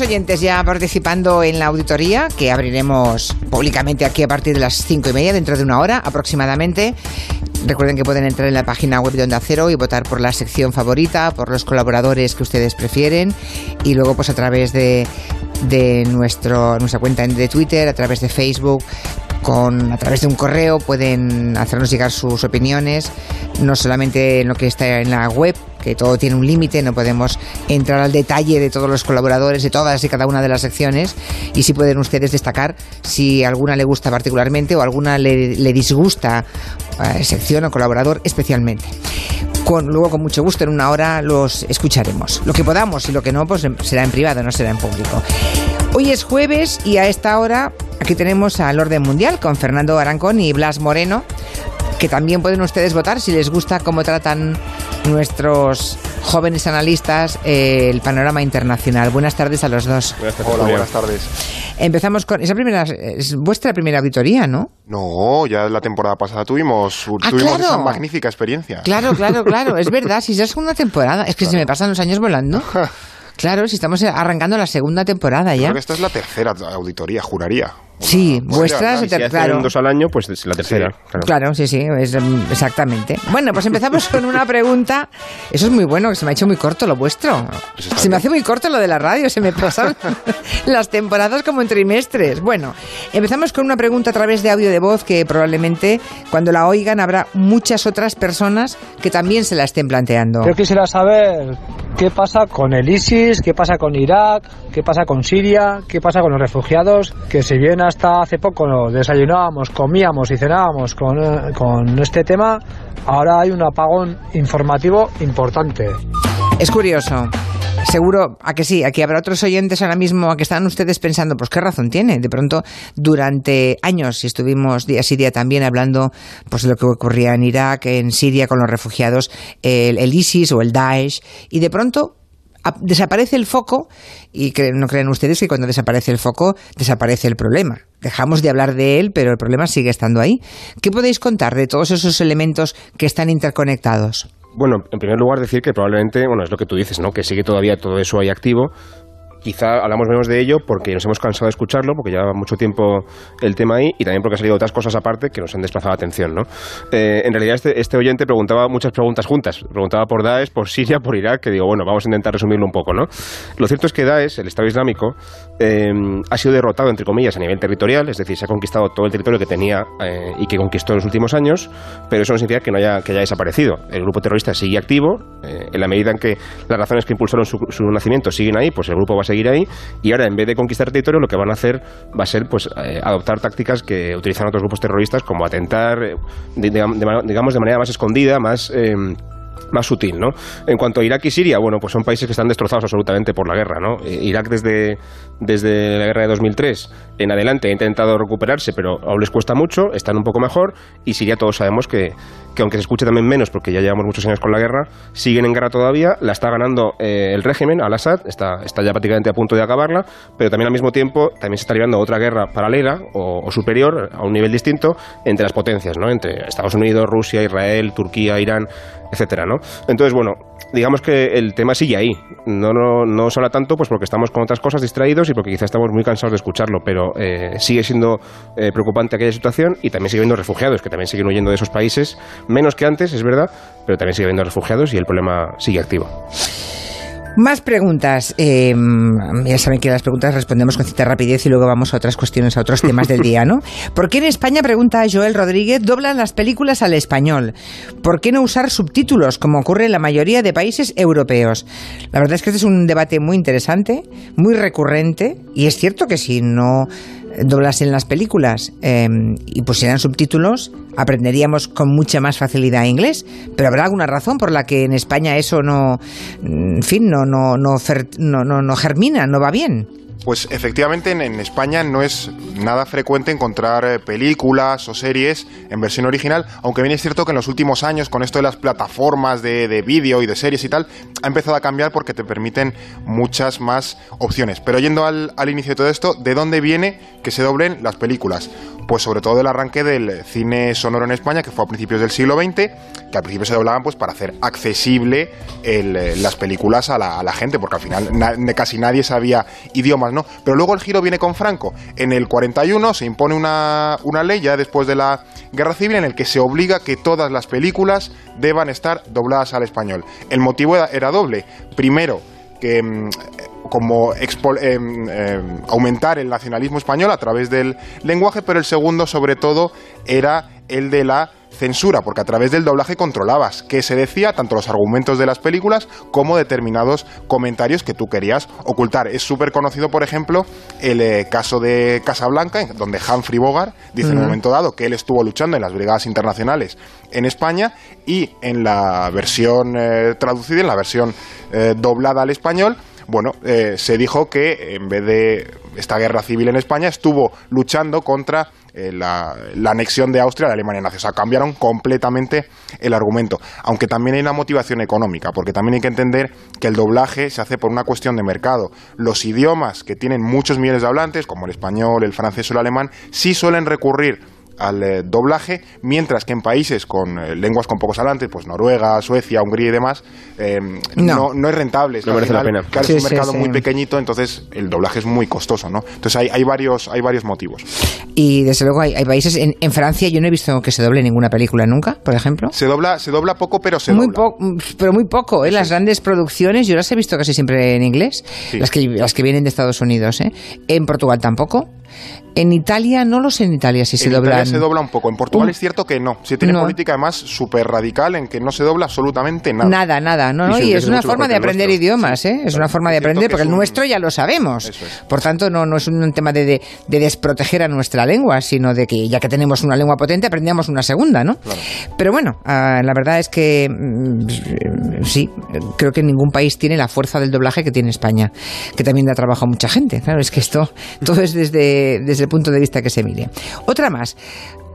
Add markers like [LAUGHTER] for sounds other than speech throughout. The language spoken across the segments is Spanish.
Oyentes ya participando en la auditoría que abriremos públicamente aquí a partir de las cinco y media, dentro de una hora aproximadamente. Recuerden que pueden entrar en la página web de Onda Cero y votar por la sección favorita, por los colaboradores que ustedes prefieren y luego pues a través de, de nuestro, nuestra cuenta de Twitter, a través de Facebook, con, a través de un correo pueden hacernos llegar sus opiniones, no solamente en lo que está en la web, todo tiene un límite, no podemos entrar al detalle de todos los colaboradores, de todas y cada una de las secciones, y sí pueden ustedes destacar si alguna le gusta particularmente o alguna le, disgusta eh, sección o colaborador especialmente. Luego, con mucho gusto, en una hora los escucharemos. Lo que podamos y lo que no, pues será en privado, no será en público. Hoy es jueves y a esta hora aquí tenemos al Orden Mundial con Fernando Arancón y Blas Moreno, que también pueden ustedes votar si les gusta cómo tratan nuestros jóvenes analistas el panorama internacional. Buenas tardes a los dos. Hola, buenas tardes. Empezamos con esa primera es vuestra primera auditoría, ¿no? No, ya la temporada pasada tuvimos ah, tuvimos esa magnífica experiencia. Claro, claro, claro, es verdad, si ya es una temporada, es que se me pasan los años volando. [LAUGHS] Claro, si estamos arrancando la segunda temporada ya. Creo que esta es la tercera auditoría, juraría. Sí, vuestras, si claro. dos al año, pues es la tercera. claro. sí, sí, exactamente. Bueno, pues empezamos con una pregunta. Eso es muy bueno, que se me ha hecho muy corto lo vuestro. Se me hace muy corto lo de la radio, se me pasan [LAUGHS] las temporadas como en trimestres. Bueno, empezamos con una pregunta a través de audio de voz que probablemente cuando la oigan habrá muchas otras personas que también se la estén planteando. Yo quisiera saber qué pasa con el ISIS, qué pasa con Irak, qué pasa con Siria, qué pasa con los refugiados que se vienen hasta hace poco desayunábamos, comíamos y cenábamos con, eh, con este tema, ahora hay un apagón informativo importante. Es curioso. Seguro, a que sí, aquí habrá otros oyentes ahora mismo a que están ustedes pensando, pues qué razón tiene. De pronto, durante años estuvimos día sí día también hablando pues de lo que ocurría en Irak, en Siria con los refugiados, el ISIS o el Daesh, y de pronto desaparece el foco y no creen ustedes que cuando desaparece el foco desaparece el problema. Dejamos de hablar de él, pero el problema sigue estando ahí. ¿Qué podéis contar de todos esos elementos que están interconectados? Bueno, en primer lugar decir que probablemente, bueno, es lo que tú dices, ¿no? Que sigue todavía todo eso ahí activo, Quizá hablamos menos de ello porque nos hemos cansado de escucharlo, porque lleva mucho tiempo el tema ahí y también porque han salido otras cosas aparte que nos han desplazado la atención. ¿no? Eh, en realidad, este, este, oyente preguntaba muchas preguntas juntas. Preguntaba por Daesh, por Siria, por Irak, que digo, bueno, vamos a intentar resumirlo un poco. ¿no? Lo cierto es que Daesh, el Estado Islámico, eh, ha sido derrotado, entre comillas, a nivel territorial, es decir, se ha conquistado todo el territorio que tenía eh, y que conquistó en los últimos años, pero eso no significa que, no haya, que haya desaparecido. El grupo terrorista sigue activo, en la medida en que las razones que impulsaron su, su nacimiento siguen ahí, pues el grupo va a seguir ahí y ahora en vez de conquistar territorio lo que van a hacer va a ser pues eh, adoptar tácticas que utilizan otros grupos terroristas como atentar eh, digamos de manera más escondida, más em, más sutil, ¿no? En cuanto a Irak y Siria, bueno, pues son países que están destrozados absolutamente por la guerra, ¿no? Eh, Irak desde, desde la guerra de 2003 en adelante ha intentado recuperarse, pero aún les cuesta mucho, están un poco mejor, y Siria todos sabemos que, que aunque se escuche también menos, porque ya llevamos muchos años con la guerra, siguen en guerra todavía, la está ganando eh, el régimen, al-Assad, está, está ya prácticamente a punto de acabarla, pero también al mismo tiempo también se está librando otra guerra paralela o, o superior, a un nivel distinto, entre las potencias, ¿no? Entre Estados Unidos, Rusia, Israel, Turquía, Irán, etcétera, ¿no? Entonces, bueno, digamos que el tema sigue ahí. No, no, no habla tanto pues porque estamos con otras cosas distraídos y porque quizás estamos muy cansados de escucharlo, pero eh, sigue siendo eh, preocupante aquella situación y también sigue habiendo refugiados que también siguen huyendo de esos países, menos que antes, es verdad, pero también sigue habiendo refugiados y el problema sigue activo. Más preguntas. Eh, ya saben que las preguntas respondemos con cierta rapidez y luego vamos a otras cuestiones, a otros temas del día, ¿no? [LAUGHS] ¿Por qué en España, pregunta Joel Rodríguez, doblan las películas al español? ¿Por qué no usar subtítulos, como ocurre en la mayoría de países europeos? La verdad es que este es un debate muy interesante, muy recurrente, y es cierto que si no doblasen las películas em, y pusieran subtítulos, aprenderíamos con mucha más facilidad inglés. Pero habrá alguna razón por la que en España eso no, en fin, no, no, no, no, no germina, no va bien. Pues efectivamente en, España no es nada frecuente encontrar eh, películas o series en versión original, aunque bien es cierto que en los últimos años con esto de las plataformas de, vídeo y de series y tal, ha empezado a cambiar porque te permiten muchas más opciones. Pero yendo al, al inicio de todo esto, ¿de dónde viene que se doblen las películas? Pues sobre todo el arranque del cine sonoro en España, que fue a principios del siglo XX, que al principio se doblaban pues para hacer accesible eh, las películas a la, gente, porque al final casi nadie sabía idiomas, ¿no? Pero luego el giro viene con Franco. En el 41 se impone una, una ley ya después de la Guerra Civil en el que se obliga que todas las películas deban estar dobladas al español. El motivo era, doble. Primero, que como em, em, aumentar el nacionalismo español a través del lenguaje, pero el segundo, sobre todo, era el de la censura, porque a través del doblaje controlabas qué se decía, tanto los argumentos de las películas como determinados comentarios que tú querías ocultar. Es súper conocido, por ejemplo, el eh, caso de Casablanca, donde Humphrey Bogart dice en un momento dado que él estuvo luchando en las brigadas internacionales en España y en la versión eh, traducida, en la versión eh, doblada al español, bueno, se dijo que en vez de esta guerra civil en España estuvo luchando contra eh, la, anexión de Austria a la Alemania nazi. O sea, cambiaron completamente el argumento. Aunque también hay una motivación económica, porque también hay que entender que el doblaje se hace por una cuestión de mercado. Los idiomas que tienen muchos millones de hablantes, como el español, el francés o el alemán, sí suelen recurrir al eh, doblaje, mientras que en países con eh, lenguas con pocos hablantes, pues Noruega, Suecia, Hungría y demás, eh, no. no. es rentable. no merece la pena. es un mercado muy pequeñito, entonces el doblaje es muy costoso, ¿no? Entonces hay, hay, varios, hay varios motivos. Y desde luego hay, países, en, en, Francia yo no he visto que se doble ninguna película nunca, por ejemplo. Se dobla, se dobla poco, pero se muy dobla. pero muy poco, ¿eh? Las grandes producciones yo las he visto casi siempre en inglés, las, que, las que vienen de Estados Unidos, ¿eh? En Portugal tampoco. En Italia, no lo sé en Italia si se dobla. En Italia se dobla un poco. En Portugal es cierto que no. Se tiene política además súper radical en que no se dobla absolutamente nada. Nada, nada. No, y, es una forma de aprender idiomas, ¿eh? Es una forma de aprender, porque el nuestro ya lo sabemos. Por tanto, no, no es un tema de, desproteger a nuestra lengua, sino de que ya que tenemos una lengua potente, aprendamos una segunda, ¿no? Pero bueno, ah, la verdad es que mm, sí, creo que ningún país tiene la fuerza del doblaje que tiene España, que también da trabajo a mucha gente. Claro, es que esto todo es desde, desde punto de vista que se mire. Otra más.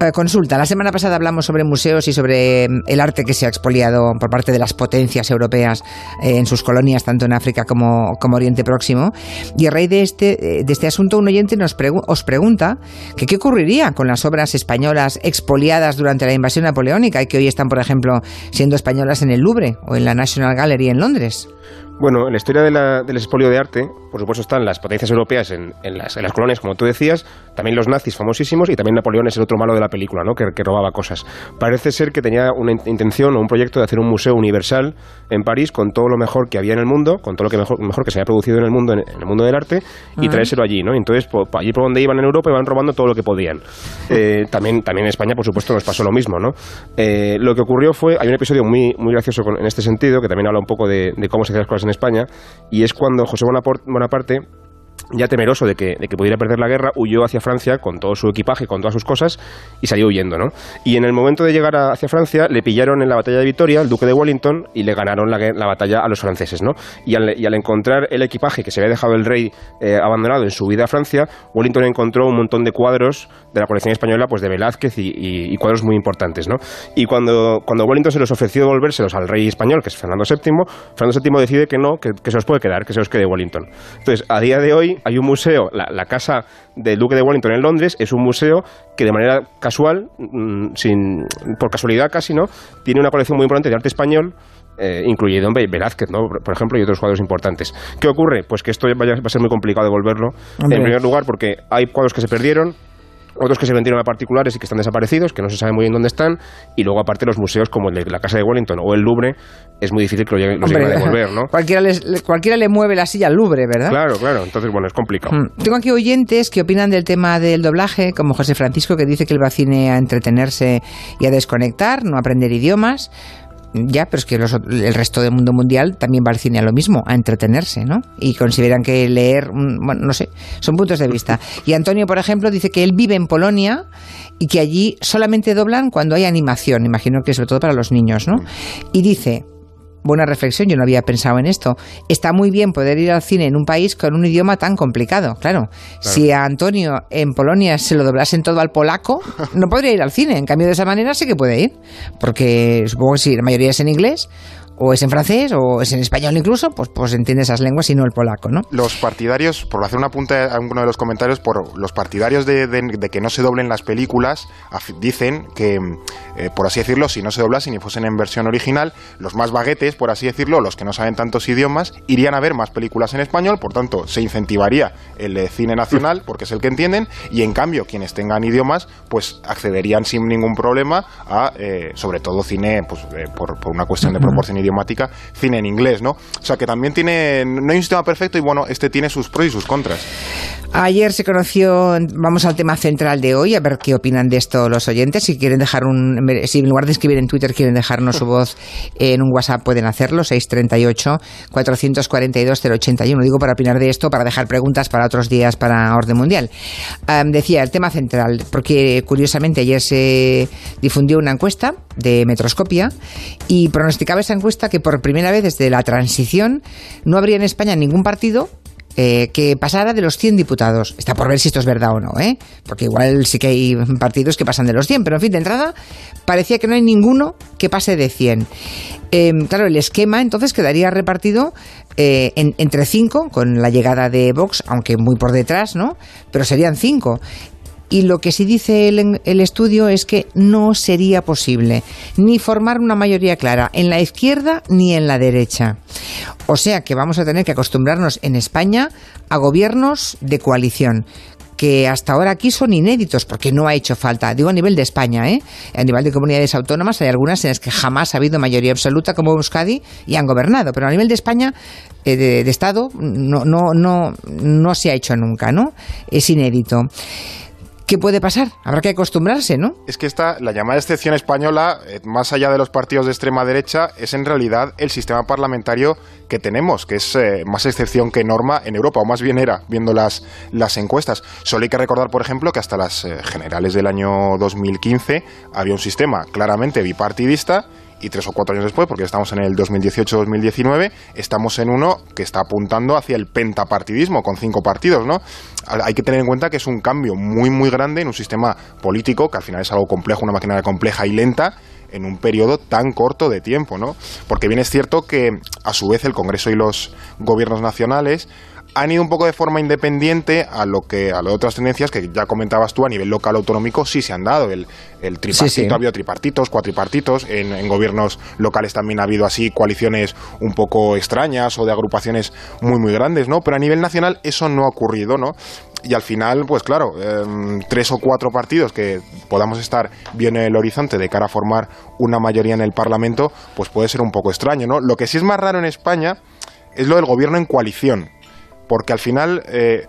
Eh, consulta. La semana pasada hablamos sobre museos y sobre mm, el arte que se ha expoliado por parte de las potencias europeas eh, en sus colonias, tanto en África como, como Oriente Próximo. Y a raíz de este, eh, de este asunto, un oyente nos os pregunta que qué ocurriría con las obras españolas expoliadas durante la invasión napoleónica y que hoy están, por ejemplo, siendo españolas en el Louvre o en la National Gallery en Londres. Bueno, en la historia del expolio de arte, por supuesto, están las potencias europeas en, las, colonias, como tú decías, también los nazis famosísimos y también Napoleón es el otro malo de la película, ¿no? que, robaba cosas. Parece ser que tenía una intención o un proyecto de hacer un museo universal en París con todo lo mejor que había en el mundo, con todo lo que mejor, mejor que se había producido en el mundo, en, el mundo del arte, y traérselo allí. ¿no? Entonces, allí por donde iban en Europa iban robando todo lo que podían. Eh, también, también en España, por supuesto, nos pasó lo mismo. ¿no? Eh, lo que ocurrió fue, hay un episodio muy, muy gracioso en este sentido, que también habla un poco de, de cómo se hacían las cosas en España, y es cuando José Bonaparte aparte ya temeroso de que, de que, pudiera perder la guerra, huyó hacia Francia con todo su equipaje, con todas sus cosas, y salió huyendo, ¿no? Y en el momento de llegar hacia Francia, le pillaron en la batalla de Vitoria, el duque de Wellington, y le ganaron la, batalla a los franceses, ¿no? Y al, encontrar el equipaje que se había dejado el rey eh, abandonado en su vida a Francia, Wellington encontró un montón de cuadros de la colección española, pues de Velázquez y, cuadros muy importantes, ¿no? Y cuando, cuando Wellington se los ofreció devolvérselos al rey español, que es Fernando VII, Fernando VII decide que no, que, que se los puede quedar, que se los quede Wellington. Entonces, a día de hoy, hay un museo, la, casa del Duque de Wellington en Londres, es un museo que de manera casual, mm, sin, por casualidad casi, ¿no? Tiene una colección muy importante de arte español eh, incluyendo Velázquez, ¿no? por ejemplo, y otros cuadros importantes. ¿Qué ocurre? Pues que esto va a ser muy complicado devolverlo. En primer lugar, porque hay cuadros que se perdieron, otros que se vendieron a particulares y que están desaparecidos, que no se sabe muy bien dónde están, y luego aparte los museos como el de la Casa de Wellington o el Louvre, es muy difícil que los lleguen, a devolver, ¿no? [LAUGHS] Cualquiera, cualquiera le mueve la silla al Louvre, ¿verdad? Claro, claro, entonces bueno, es complicado. Mm. Tengo aquí oyentes que opinan del tema del doblaje, como José Francisco, que dice que él va a cine a entretenerse y a desconectar, no aprender idiomas ya, pero es que el resto del mundo mundial también va al cine a lo mismo, a entretenerse, ¿no? Y consideran que leer, mm, bueno, no sé, son puntos de vista. Y Antonio, por ejemplo, dice que él vive en Polonia y que allí solamente doblan cuando hay animación, imagino que sobre todo para los niños, ¿no? Y dice, buena reflexión, yo no había pensado en esto. Está muy bien poder ir al cine en un país con un idioma tan complicado, claro. Si a Antonio en Polonia se lo doblasen todo al polaco, [LAUGHS] no podría ir al cine. En cambio, de esa manera sí que puede ir, porque supongo que si la mayoría es en inglés, o es en francés, o es en español incluso, pues, pues entiende esas lenguas y no el polaco, ¿no? Los partidarios, por hacer una punta a uno de los comentarios, por los partidarios de, que no se doblen las películas, dicen que, eh, por así decirlo, si no se doblasen y fuesen en versión original, los más baguetes, por así decirlo, los que no saben tantos idiomas, irían a ver más películas en español, por tanto, se incentivaría el eh, cine nacional, [LAUGHS] porque es el que entienden, y en cambio, quienes tengan idiomas, pues accederían sin ningún problema a, eh, sobre todo, cine, pues por, por, una cuestión de proporción idiomática, cine en inglés, ¿no? O sea, que también tiene, no hay un sistema perfecto y bueno, este tiene sus pros y sus contras. Ayer se conoció, vamos al tema central de hoy, a ver qué opinan de esto los oyentes. Si quieren dejar un, si en lugar de escribir en Twitter quieren dejarnos su [LAUGHS] voz en un WhatsApp, pueden hacerlo, 638-442-081. Digo para opinar de esto, para dejar preguntas para otros días para Orden Mundial. decía, el tema central, porque curiosamente ayer se difundió una encuesta de Metroscopia y pronosticaba esa encuesta que por primera vez desde la transición no habría en España ningún partido eh, que pasara de los 100 diputados. Está por ver si esto es verdad o no, ¿eh? Porque igual sí que hay partidos que pasan de los 100, pero en fin, de entrada parecía que no hay ninguno que pase de 100. Em, claro, el esquema entonces quedaría repartido eh, entre 5, con la llegada de Vox, aunque muy por detrás, ¿no? Pero serían 5 y lo que sí dice el, el, estudio es que no sería posible ni formar una mayoría clara en la izquierda ni en la derecha. O sea que vamos a tener que acostumbrarnos en España a gobiernos de coalición que hasta ahora aquí son inéditos, porque no ha hecho falta. Digo a nivel de España, ¿eh? A nivel de comunidades autónomas hay algunas en las que jamás ha habido mayoría absoluta, como Euskadi, y han gobernado. Pero a nivel de España, eh, de, de, Estado, no, no, no, no se ha hecho nunca, ¿no? Es inédito. ¿Qué puede pasar? Habrá que acostumbrarse, ¿no? Es que esta, la llamada excepción española, eh, más allá de los partidos de extrema derecha, es en realidad el sistema parlamentario que tenemos, que es eh, más excepción que norma en Europa, o más bien era, viendo las, las encuestas. Solo hay que recordar, por ejemplo, que hasta las eh, generales del año 2015 había un sistema claramente bipartidista y tres o cuatro años después, porque estamos en el 2018-2019, estamos en uno que está apuntando hacia el pentapartidismo, con cinco partidos, ¿no? Hay que tener en cuenta que es un cambio muy, muy grande en un sistema político, que al final es algo complejo, una maquinaria compleja y lenta, en un periodo tan corto de tiempo, ¿no? Porque bien es cierto que, a su vez, el Congreso y los gobiernos nacionales han ido un poco de forma independiente a lo que a las otras tendencias que ya comentabas tú a nivel local autonómico sí se han dado. El, el tripartito ha habido tripartitos cuatripartitos. En, en, gobiernos locales también ha habido así coaliciones un poco extrañas o de agrupaciones muy muy grandes no pero a nivel nacional eso no ha ocurrido no y al final pues claro em, tres o cuatro partidos que podamos estar bien en el horizonte de cara a formar una mayoría en el parlamento pues puede ser un poco extraño no lo que sí es más raro en España es lo del gobierno en coalición porque al final eh,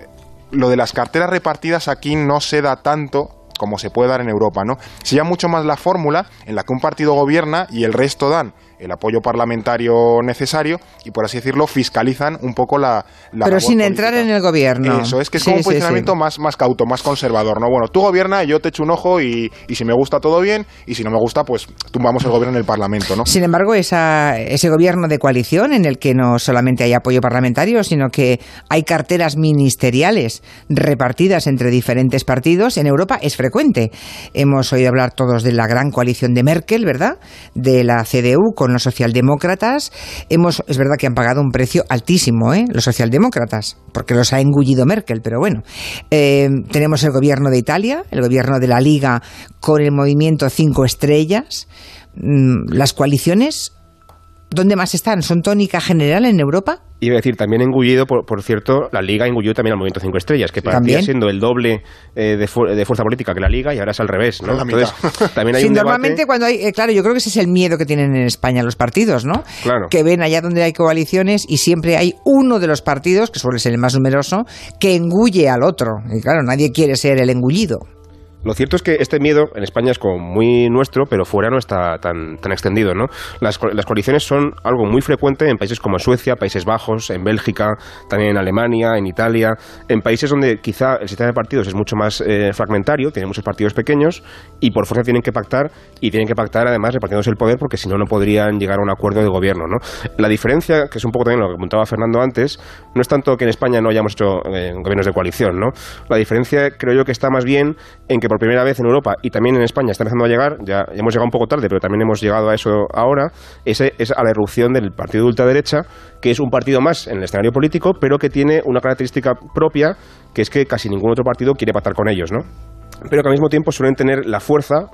lo de las carteras repartidas aquí no se da tanto como se puede dar en Europa, ¿no? Se llama mucho más la fórmula en la que un partido gobierna y el resto dan el apoyo parlamentario necesario y, por así decirlo, fiscalizan un poco la... la Pero sin entrar en el gobierno. Eso, es que es como un posicionamiento Más, más cauto, más conservador, ¿no? Bueno, tú gobierna yo te echo un ojo y, y, si me gusta todo bien y si no me gusta, pues tumbamos el gobierno en el Parlamento, ¿no? Sin embargo, esa, ese gobierno de coalición en el que no solamente hay apoyo parlamentario, sino que hay carteras ministeriales repartidas entre diferentes partidos, en Europa es frecuente. Hemos oído hablar todos de la gran coalición de Merkel, ¿verdad? De la CDU con los socialdemócratas. Hemos, es verdad que han pagado un precio altísimo, ¿eh? los socialdemócratas, porque los ha engullido Merkel, pero bueno. Eh, tenemos el gobierno de Italia, el gobierno de la Liga con el movimiento Cinco Estrellas. Mm, las coaliciones ¿Dónde más están? ¿Son tónica general en Europa? Iba a decir, también engullido, por, por cierto, la Liga engullió también al Movimiento Cinco Estrellas, que partía siendo el doble eh, de, fu de, fuerza política que la Liga y ahora es al revés, ¿no? Entonces, también hay sí, un normalmente debate... cuando hay, eh, claro, yo creo que ese es el miedo que tienen en España los partidos, ¿no? Claro. Que ven allá donde hay coaliciones y siempre hay uno de los partidos, que suele ser el más numeroso, que engulle al otro. Y claro, nadie quiere ser el engullido. Lo cierto es que este miedo en España es como muy nuestro, pero fuera no está tan, tan extendido, ¿no? Las, las, coaliciones son algo muy frecuente en países como Suecia, Países Bajos, en Bélgica, también en Alemania, en Italia, en países donde quizá el sistema de partidos es mucho más eh, fragmentario, tiene muchos partidos pequeños y por fuerza tienen que pactar y tienen que pactar además repartiéndose el poder porque si no, no podrían llegar a un acuerdo de gobierno, ¿no? La diferencia, que es un poco también lo que apuntaba Fernando antes, no es tanto que en España no hayamos hecho eh, gobiernos de coalición, ¿no? La diferencia creo yo que está más bien en que, por primera vez en Europa y también en España está empezando a llegar, ya, hemos llegado un poco tarde, pero también hemos llegado a eso ahora, ese, es a la erupción del partido de ultraderecha, que es un partido más en el escenario político, pero que tiene una característica propia, que es que casi ningún otro partido quiere pactar con ellos, ¿no? Pero que al mismo tiempo suelen tener la fuerza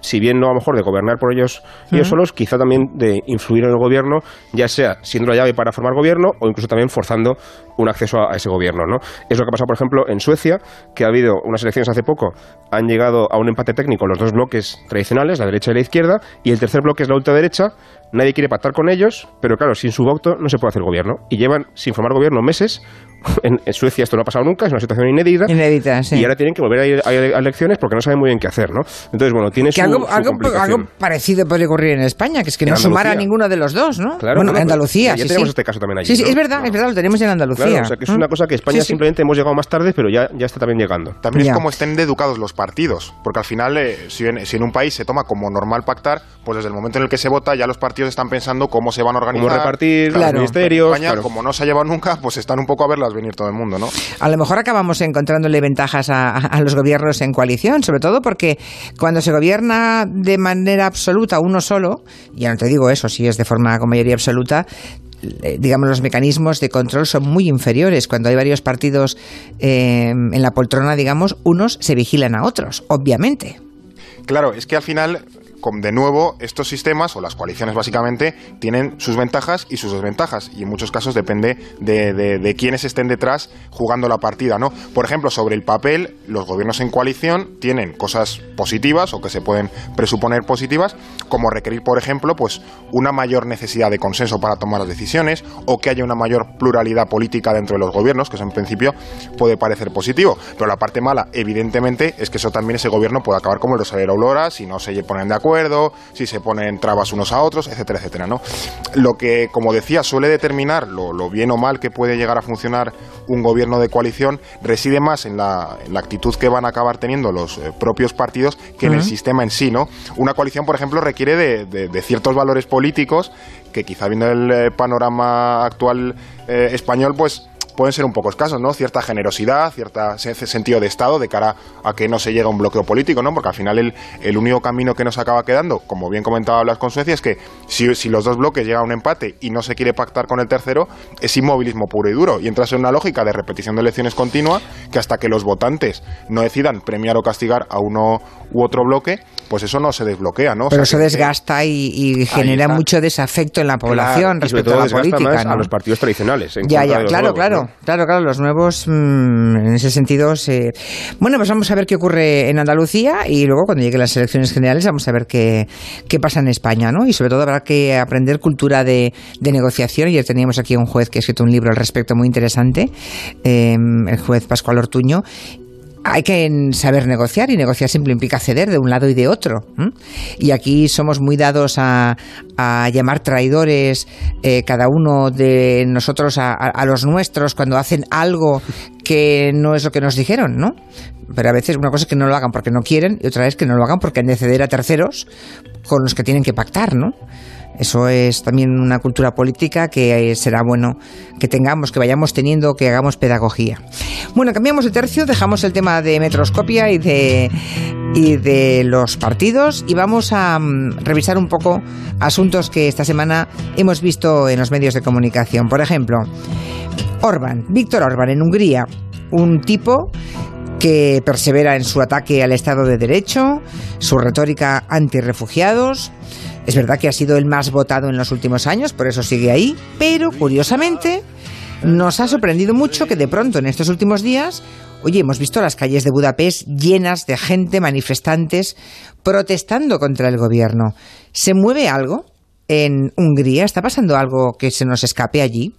si bien no a lo mejor de gobernar por ellos, ellos solos, quizá también de influir en el gobierno, ya sea siendo la llave para formar gobierno o incluso también forzando un acceso a, ese gobierno. ¿no? Es lo que ha pasado, por ejemplo, en Suecia, que ha habido unas elecciones hace poco, han llegado a un empate técnico los dos bloques tradicionales, la derecha y la izquierda, y el tercer bloque es la ultraderecha, nadie quiere pactar con ellos, pero claro, sin su voto no se puede hacer gobierno. Y llevan sin formar gobierno meses en, Suecia esto no ha pasado nunca, es una situación inédita. Inédita, sí. Y ahora tienen que volver a ir a, elecciones porque no saben muy bien qué hacer, ¿no? Entonces, bueno, tiene su, algo, algo, parecido puede ocurrir en España, que es que no sumara a ninguno de los dos, ¿no? Claro, bueno, en Andalucía, ya, sí, tenemos este caso también allí. Sí, sí, es verdad, es verdad, lo tenemos en Andalucía. Claro, o sea, que es una cosa que España simplemente hemos llegado más tarde, pero ya, ya está también llegando. También es como estén educados los partidos, porque al final, eh, si, en, si en un país se toma como normal pactar, pues desde el momento en el que se vota ya los partidos están pensando cómo se van a organizar. Cómo repartir los ministerios. España, como no se ha llevado nunca, pues están un poco a verlas venir todo el mundo, ¿no? A lo mejor acabamos encontrándole ventajas a, los gobiernos en coalición, sobre todo porque cuando se gobierna de manera absoluta uno solo, ya no te digo eso, si es de forma con mayoría absoluta, eh, digamos, los mecanismos de control son muy inferiores. Cuando hay varios partidos eh, en la poltrona, digamos, unos se vigilan a otros, obviamente. Claro, es que al final de nuevo, estos sistemas o las coaliciones básicamente tienen sus ventajas y sus desventajas y en muchos casos depende de, de, quiénes estén detrás jugando la partida, ¿no? Por ejemplo, sobre el papel, los gobiernos en coalición tienen cosas positivas o que se pueden presuponer positivas, como requerir, por ejemplo, pues una mayor necesidad de consenso para tomar las decisiones o que haya una mayor pluralidad política dentro de los gobiernos, que eso en principio puede parecer positivo, pero la parte mala, evidentemente, es que eso también ese gobierno puede acabar como el de Aurora si no se ponen de acuerdo si se ponen trabas unos a otros, etcétera, etcétera, ¿no? Lo que, como decía, suele determinar lo, bien o mal que puede llegar a funcionar un gobierno de coalición reside más en la, actitud que van a acabar teniendo los eh, propios partidos que en el sistema en sí, ¿no? Una coalición, por ejemplo, requiere de, ciertos valores políticos que quizá viendo el eh, panorama actual eh, español, pues pueden ser un poco escasos, ¿no? Cierta generosidad, cierta sentido de Estado de cara a que no se llegue a un bloqueo político, ¿no? Porque al final el, el único camino que nos acaba quedando, como bien comentaba Blas con Suecia, es que si, si, los dos bloques llegan a un empate y no se quiere pactar con el tercero, es inmovilismo puro y duro. Y entras en una lógica de repetición de elecciones continua que hasta que los votantes no decidan premiar o castigar a uno u otro bloque, pues eso no se desbloquea, ¿no? Pero se desgasta y, genera mucho desafecto en la población respecto a la política. a los partidos tradicionales. ya, ya, claro, claro, claro, claro, los nuevos mm, en ese sentido se... Bueno, pues vamos a ver qué ocurre en Andalucía y luego cuando lleguen las elecciones generales vamos a ver qué, qué pasa en España, ¿no? Y sobre todo habrá que aprender cultura de, de negociación. Ayer teníamos aquí un juez que ha escrito un libro al respecto muy interesante, eh, el juez Pascual Ortuño, hay que saber negociar y negociar siempre implica ceder de un lado y de otro. Y aquí somos muy dados a, llamar traidores eh, cada uno de nosotros a, los nuestros cuando hacen algo que no es lo que nos dijeron, ¿no? Pero a veces una cosa es que no lo hagan porque no quieren y otra es que no lo hagan porque han de ceder a terceros con los que tienen que pactar, ¿no? Eso es también una cultura política que será bueno que tengamos, que vayamos teniendo, que hagamos pedagogía. Bueno, cambiamos de tercio, dejamos el tema de metroscopia y de, y de los partidos y vamos a mm, revisar un poco asuntos que esta semana hemos visto en los medios de comunicación. Por ejemplo, Orban, Víctor Orban en Hungría, un tipo que persevera en su ataque al Estado de Derecho, su retórica anti-refugiados, es verdad que ha sido el más votado en los últimos años, por eso sigue ahí, pero curiosamente nos ha sorprendido mucho que de pronto en estos últimos días, oye, hemos visto las calles de Budapest llenas de gente, manifestantes, protestando contra el gobierno. ¿Se mueve algo en Hungría? ¿Está pasando algo que se nos escape allí?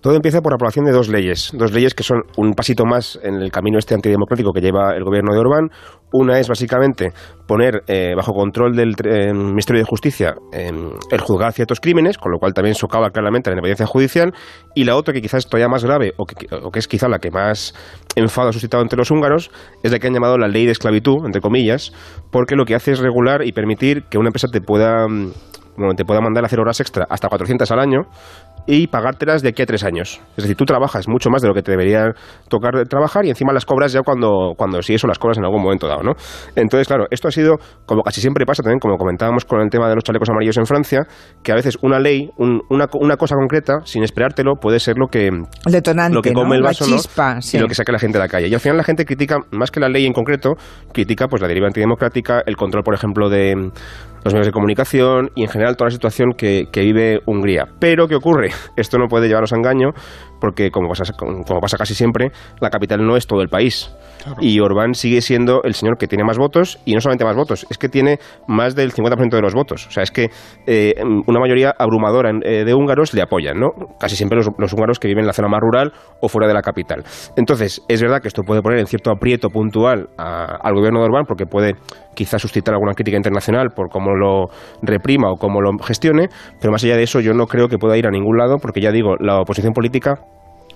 Todo empieza por la aprobación de dos leyes, dos leyes que son un pasito más en el camino este antidemocrático que lleva el gobierno de Orbán. Una es básicamente poner eh, bajo control del eh, Ministerio de Justicia el juzgar ciertos crímenes, con lo cual también socava claramente la independencia judicial. Y la otra, que quizás es todavía más grave, o que, o que es quizá la que más enfado ha suscitado entre los húngaros, es la que han llamado la ley de esclavitud, entre comillas, porque lo que hace es regular y permitir que una empresa te pueda, mm, te pueda mandar a hacer horas extra hasta 400 al año y pagártelas de aquí a tres años. Es decir, tú trabajas mucho más de lo que te debería tocar trabajar y encima las cobras ya cuando, cuando si eso las cobras en algún momento dado, ¿no? Entonces, claro, esto ha sido, como casi siempre pasa también, como comentábamos con el tema de los chalecos amarillos en Francia, que a veces una ley, una, una, cosa concreta, sin esperártelo, puede ser lo que, Detonante, lo que come el vaso chispa, y lo que saca la gente de la calle. Y al final la gente critica, más que la ley en concreto, critica pues la deriva antidemocrática, el control, por ejemplo, de los medios de comunicación y en general toda la situación que, vive Hungría. Pero, ¿qué ocurre? Esto no puede llevarnos a engaño porque, como pasa, como pasa casi siempre, la capital no es todo el país. Y Orbán sigue siendo el señor que tiene más votos, y no solamente más votos, es que tiene más del 50% de los votos. O sea, es que eh, una mayoría abrumadora eh, de húngaros le apoyan, ¿no? Casi siempre los, los, húngaros que viven en la zona más rural o fuera de la capital. Entonces, es verdad que esto puede poner en cierto aprieto puntual al gobierno de Orbán, porque puede quizás suscitar alguna crítica internacional por cómo lo reprima o cómo lo gestione, pero más allá de eso yo no creo que pueda ir a ningún lado, porque ya digo, la oposición política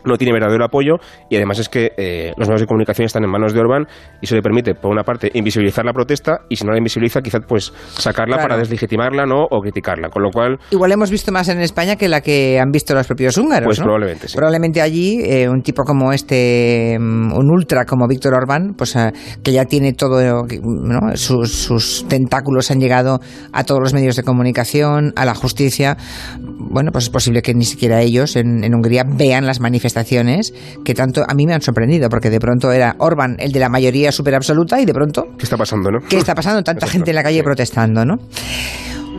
no tiene verdadero apoyo y además es que eh, los medios de comunicación están en manos de Orbán y eso le permite, por una parte, invisibilizar la protesta y si no la invisibiliza, quizás pues sacarla para deslegitimarla ¿no? o criticarla. Con lo cual. Igual hemos visto más en España que la que han visto los propios húngaros. Pues probablemente sí. Probablemente allí eh, un tipo como este, mm, un ultra como Víctor Orbán, pues eh, que ya tiene todo, ¿no? sus, sus tentáculos han llegado a todos los medios de comunicación, a la justicia. Bueno, pues es posible que ni siquiera ellos en, en Hungría vean las manifestaciones que tanto a mí me han sorprendido, porque de pronto era Orban el de la mayoría super absoluta y de pronto... ¿Qué está pasando, no? ¿Qué está pasando? Tanta gente en la calle protestando, ¿no?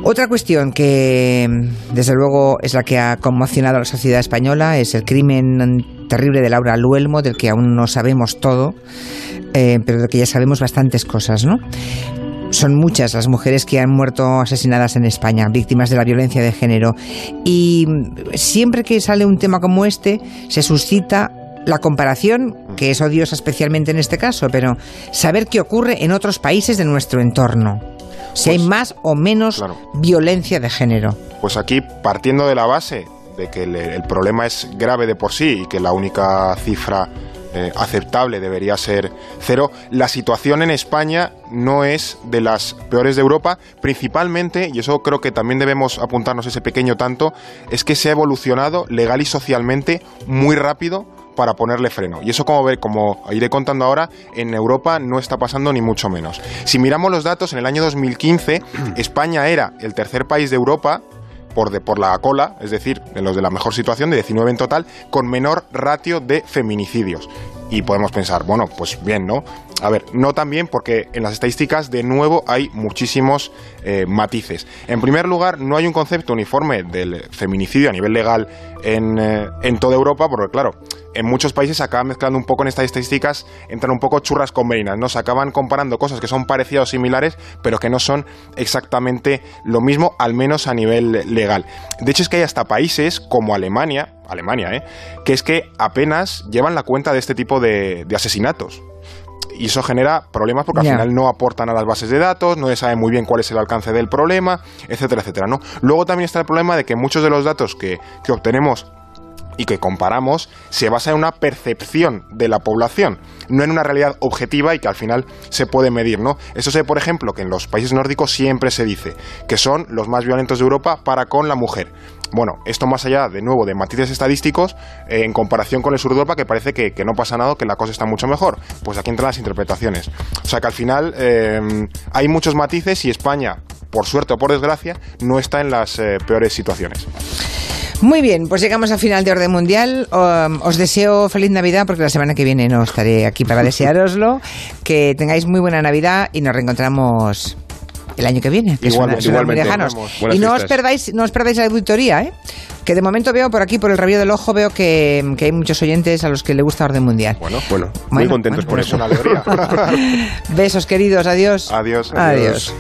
Otra cuestión que, desde luego, es la que ha conmocionado a la sociedad española es el crimen terrible de Laura Luelmo, del que aún no sabemos todo, eh, pero del que ya sabemos bastantes cosas, ¿no? Son muchas las mujeres que han muerto asesinadas en España, víctimas de la violencia de género. Y siempre que sale un tema como este, se suscita la comparación, que es odiosa especialmente en este caso, pero saber qué ocurre en otros países de nuestro entorno. Si hay pues, más o menos violencia de género. Pues aquí, partiendo de la base de que el problema es grave de por sí y que la única cifra eh, aceptable, debería ser cero. La situación en España no es de las peores de Europa, principalmente, y eso creo que también debemos apuntarnos ese pequeño tanto, es que se ha evolucionado legal y socialmente muy rápido para ponerle freno. Y eso, como, ver, como iré contando ahora, en Europa no está pasando ni mucho menos. Si miramos los datos, en el año 2015 [CLEARS THROAT] España era el tercer país de Europa por, de, por la cola, es decir, en los de la mejor situación, de 19 en total, con menor ratio de feminicidios. Y podemos pensar, bueno, pues bien, ¿no? A ver, no tan bien porque en las estadísticas de nuevo hay muchísimos eh, matices. En primer lugar, no hay un concepto uniforme del feminicidio a nivel legal en, eh, en toda Europa, porque claro, en muchos países se acaban mezclando un poco en estas estadísticas, entran un poco churras con merinas, ¿no? Se acaban comparando cosas que son parecidas o similares, pero que no son exactamente lo mismo, al menos a nivel legal. De hecho, es que hay hasta países como Alemania, Alemania, ¿eh? que es que apenas llevan la cuenta de este tipo de, asesinatos y eso genera problemas porque al final no aportan a las bases de datos, no se sabe muy bien cuál es el alcance del problema, etcétera, etcétera. ¿no? Luego también está el problema de que muchos de los datos que, que obtenemos y que comparamos se basa en una percepción de la población, no en una realidad objetiva y que al final se puede medir, ¿no? Eso se por ejemplo, que en los países nórdicos siempre se dice que son los más violentos de Europa para con la mujer. Bueno, esto más allá, de nuevo, de matices estadísticos, eh, en comparación con el sur de Europa, que parece que, no pasa nada, que la cosa está mucho mejor. Pues aquí entran las interpretaciones. O sea que al final eh, hay muchos matices y España, por suerte o por desgracia, no está en las eh, peores situaciones. Muy bien, pues llegamos al final de Orden Mundial. Um, os deseo feliz Navidad porque la semana que viene no estaré aquí para [LAUGHS] desearoslo. Que tengáis muy buena Navidad y nos reencontramos el año que viene, que Igual, muy lejanos. Y no os perdáis, no os perdáis la auditoría, ¿eh? que de momento veo por aquí, por el rabillo del ojo, veo que, que, hay muchos oyentes a los que le gusta Orden Mundial. Bueno, bueno, muy contentos por eso. Una alegría. [LAUGHS] Besos queridos, adiós. Adiós. adiós.